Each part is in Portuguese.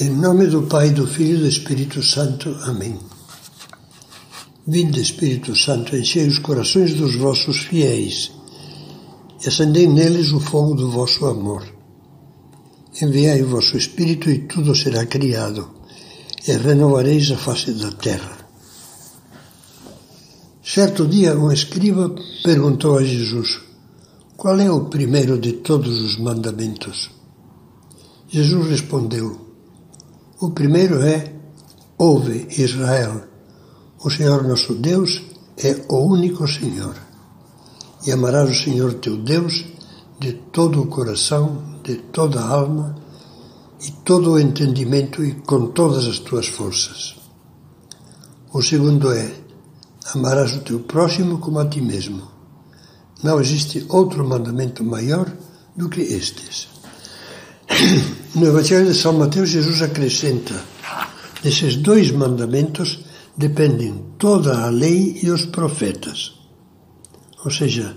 Em nome do Pai, do Filho e do Espírito Santo. Amém. Vinde, Espírito Santo, enchei os corações dos vossos fiéis e acendei neles o fogo do vosso amor. Enviai o vosso Espírito e tudo será criado, e renovareis a face da terra. Certo dia, um escriba perguntou a Jesus: Qual é o primeiro de todos os mandamentos? Jesus respondeu: o primeiro é: Ouve, Israel, o Senhor nosso Deus é o único Senhor. E amarás o Senhor teu Deus de todo o coração, de toda a alma e todo o entendimento e com todas as tuas forças. O segundo é: amarás o teu próximo como a ti mesmo. Não existe outro mandamento maior do que estes. No Evangelho de São Mateus, Jesus acrescenta: desses dois mandamentos dependem toda a lei e os profetas. Ou seja,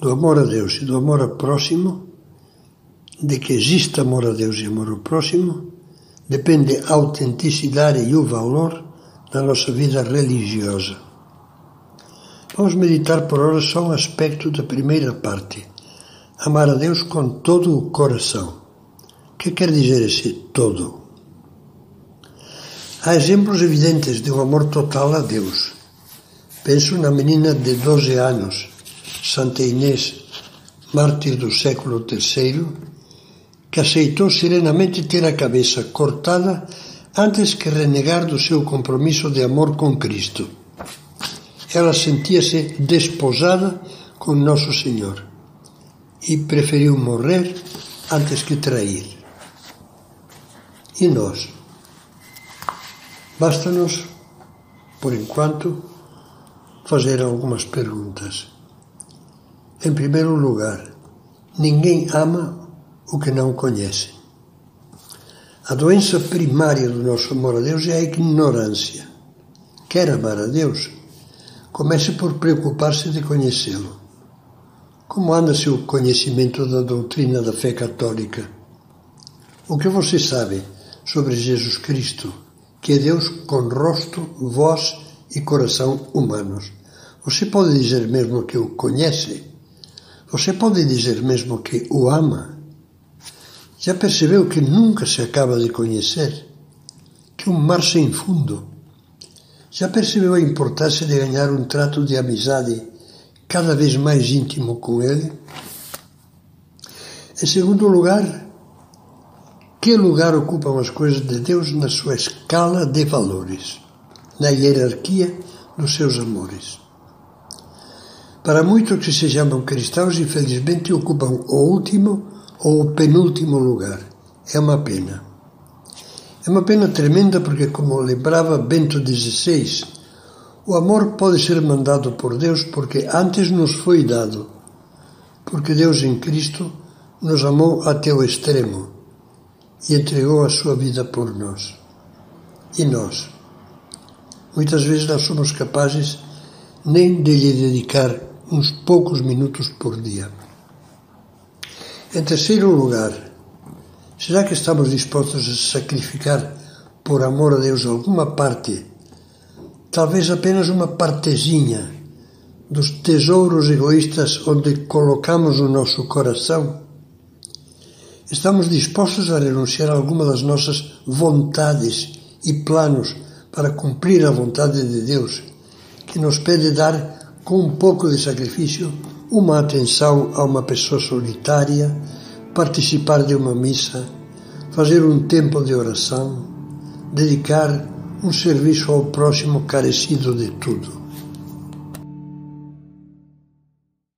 do amor a Deus e do amor ao próximo, de que exista amor a Deus e amor ao próximo, depende a autenticidade e o valor da nossa vida religiosa. Vamos meditar por horas só um aspecto da primeira parte: amar a Deus com todo o coração. O que quer dizer esse todo? Há exemplos evidentes de um amor total a Deus. Penso na menina de 12 anos, Santa Inês, mártir do século III, que aceitou serenamente ter a cabeça cortada antes que renegar do seu compromisso de amor com Cristo. Ela sentia-se desposada com Nosso Senhor e preferiu morrer antes que trair. E nós? Basta-nos, por enquanto, fazer algumas perguntas. Em primeiro lugar, ninguém ama o que não conhece. A doença primária do nosso amor a Deus é a ignorância. Quer amar a Deus? Comece por preocupar-se de conhecê-lo. Como anda seu conhecimento da doutrina da fé católica? O que você sabe sobre Jesus Cristo, que é Deus com rosto, voz e coração humanos. Você pode dizer mesmo que o conhece? Você pode dizer mesmo que o ama? Já percebeu que nunca se acaba de conhecer? Que um mar sem fundo. Já percebeu a importância de ganhar um trato de amizade cada vez mais íntimo com ele? Em segundo lugar, que lugar ocupam as coisas de Deus na sua escala de valores, na hierarquia dos seus amores. Para muitos que se chamam cristãos, infelizmente ocupam o último ou o penúltimo lugar. É uma pena. É uma pena tremenda porque, como lembrava Bento XVI, o amor pode ser mandado por Deus porque antes nos foi dado, porque Deus em Cristo nos amou até o extremo e entregou a sua vida por nós. E nós? Muitas vezes não somos capazes nem de lhe dedicar uns poucos minutos por dia. Em terceiro lugar, será que estamos dispostos a sacrificar por amor a Deus alguma parte, talvez apenas uma partezinha, dos tesouros egoístas onde colocamos o nosso coração? Estamos dispostos a renunciar a alguma das nossas vontades e planos para cumprir a vontade de Deus, que nos pede dar, com um pouco de sacrifício, uma atenção a uma pessoa solitária, participar de uma missa, fazer um tempo de oração, dedicar um serviço ao próximo carecido de tudo.